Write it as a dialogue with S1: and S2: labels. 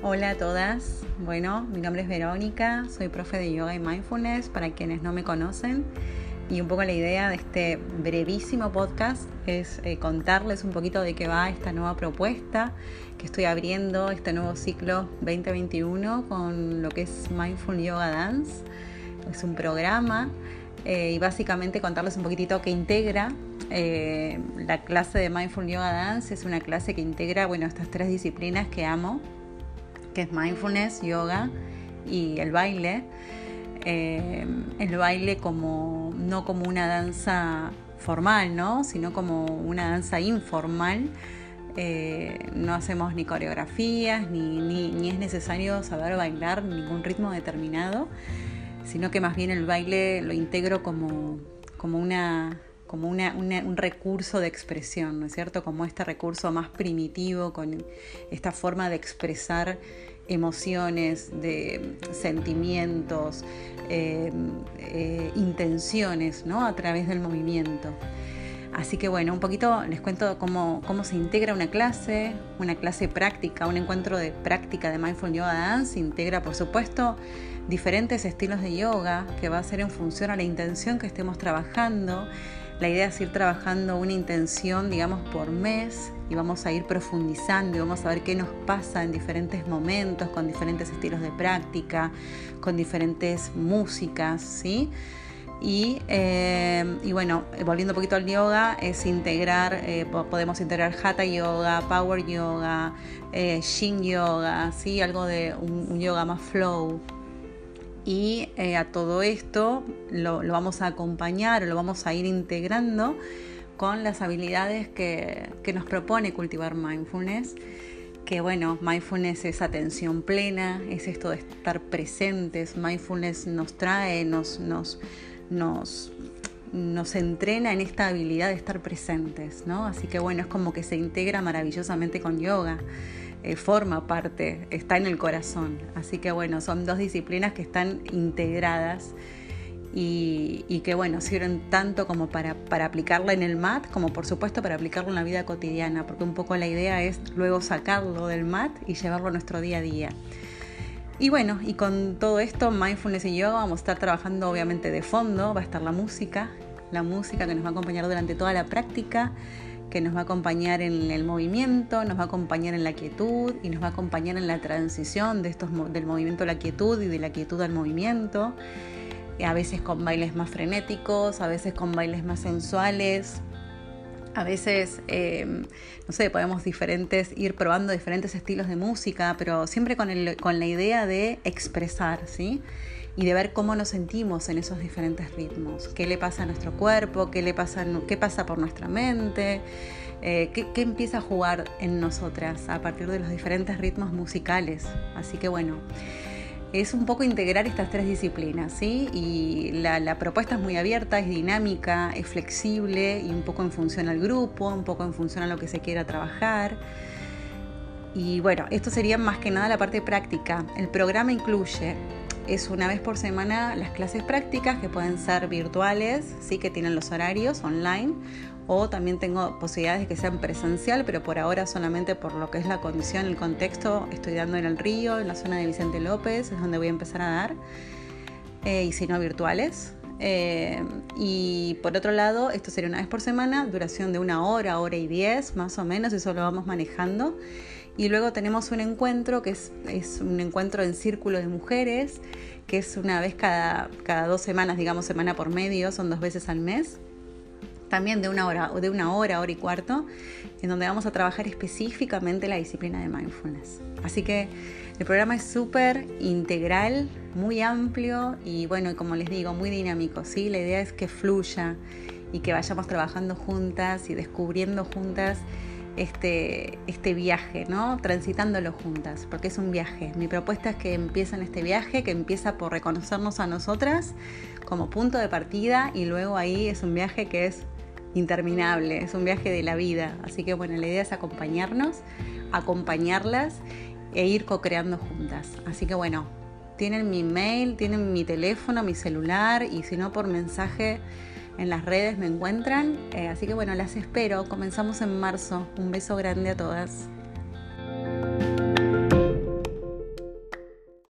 S1: Hola a todas. Bueno, mi nombre es Verónica, soy profe de yoga y mindfulness para quienes no me conocen. Y un poco la idea de este brevísimo podcast es eh, contarles un poquito de qué va esta nueva propuesta que estoy abriendo, este nuevo ciclo 2021 con lo que es Mindful Yoga Dance. Es un programa eh, y básicamente contarles un poquitito qué integra eh, la clase de Mindful Yoga Dance. Es una clase que integra, bueno, estas tres disciplinas que amo, que es mindfulness, yoga y el baile. Eh, el baile como no como una danza formal, ¿no? sino como una danza informal. Eh, no hacemos ni coreografías, ni, ni, es necesario saber bailar ningún ritmo determinado, sino que más bien el baile lo integro como, como una como un recurso de expresión, ¿no es cierto? Como este recurso más primitivo, con esta forma de expresar emociones, de sentimientos, eh, eh, intenciones, ¿no? A través del movimiento. Así que bueno, un poquito les cuento cómo, cómo se integra una clase, una clase práctica, un encuentro de práctica de Mindful Yoga Dance. Integra, por supuesto, diferentes estilos de yoga que va a ser en función a la intención que estemos trabajando la idea es ir trabajando una intención, digamos, por mes y vamos a ir profundizando y vamos a ver qué nos pasa en diferentes momentos, con diferentes estilos de práctica, con diferentes músicas, ¿sí? Y, eh, bueno, volviendo un poquito al yoga, es integrar, eh, podemos integrar hatha yoga, power yoga, eh, shin yoga, ¿sí? algo de un yoga más flow, y eh, a todo esto lo, vamos a acompañar o lo vamos a ir integrando con las habilidades que, nos propone cultivar mindfulness que bueno, mindfulness es atención plena, es esto de estar presentes, mindfulness nos trae, nos, nos, nos, nos entrena en esta habilidad de estar presentes, ¿no? Así que bueno, es como que se integra maravillosamente con yoga. Eh, forma parte, está en el corazón. Así que bueno, son dos disciplinas que están integradas y, que bueno, sirven tanto como para, para, aplicarla en el mat, como por supuesto para aplicarlo en la vida cotidiana, porque un poco la idea es luego sacarlo del mat y llevarlo a nuestro día a día. Y bueno, y con todo esto, mindfulness y yoga, vamos a estar trabajando obviamente de fondo, va a estar la música, la música que nos va a acompañar durante toda la práctica que nos va a acompañar en el movimiento, nos va a acompañar en la quietud y nos va a acompañar en la transición de estos, del movimiento a la quietud y de la quietud al movimiento, a veces con bailes más frenéticos, a veces con bailes más sensuales, a veces, eh, no sé, podemos diferentes, ir probando diferentes estilos de música, pero siempre con, el, con la idea de expresar, ¿sí? Y de ver cómo nos sentimos en esos diferentes ritmos, qué le pasa a nuestro cuerpo, qué, le pasa, qué pasa por nuestra mente, eh, qué, empieza a jugar en nosotras a partir de los diferentes ritmos musicales. Así que bueno, es un poco integrar estas tres disciplinas, ¿sí? Y la, propuesta es muy abierta, es dinámica, es flexible y un poco en función al grupo, un poco en función a lo que se quiera trabajar. Y bueno, esto sería más que nada la parte práctica. El programa incluye es una vez por semana las clases prácticas que pueden ser virtuales, sí que tienen los horarios online o también tengo posibilidades de que sean presencial, pero por ahora solamente por lo que es la condición, el contexto, estoy dando en el río, en la zona de Vicente López, es donde voy a empezar a dar, eh, y si no virtuales. Eh, y por otro lado, esto sería una vez por semana, duración de una hora, hora y diez, más o menos, eso lo vamos manejando. Y luego tenemos un encuentro que es, un encuentro en círculo de mujeres, que es una vez cada, cada dos semanas, digamos semana por medio, son dos veces al mes también de una hora o de una hora, hora y cuarto, en donde vamos a trabajar específicamente la disciplina de mindfulness. Así que el programa es súper integral, muy amplio y bueno, como les digo, muy dinámico. ¿sí? La idea es que fluya y que vayamos trabajando juntas y descubriendo juntas este, este viaje, ¿no? Transitándolo juntas, porque es un viaje. Mi propuesta es que empiecen este viaje, que empieza por reconocernos a nosotras como punto de partida y luego ahí es un viaje que es interminable, es un viaje de la vida. Así que bueno, la idea es acompañarnos, acompañarlas e ir co-creando juntas. Así que bueno, tienen mi mail, tienen mi teléfono, mi celular y si no por mensaje en las redes me encuentran. Eh, así que bueno, las espero. Comenzamos en marzo. Un beso grande a todas.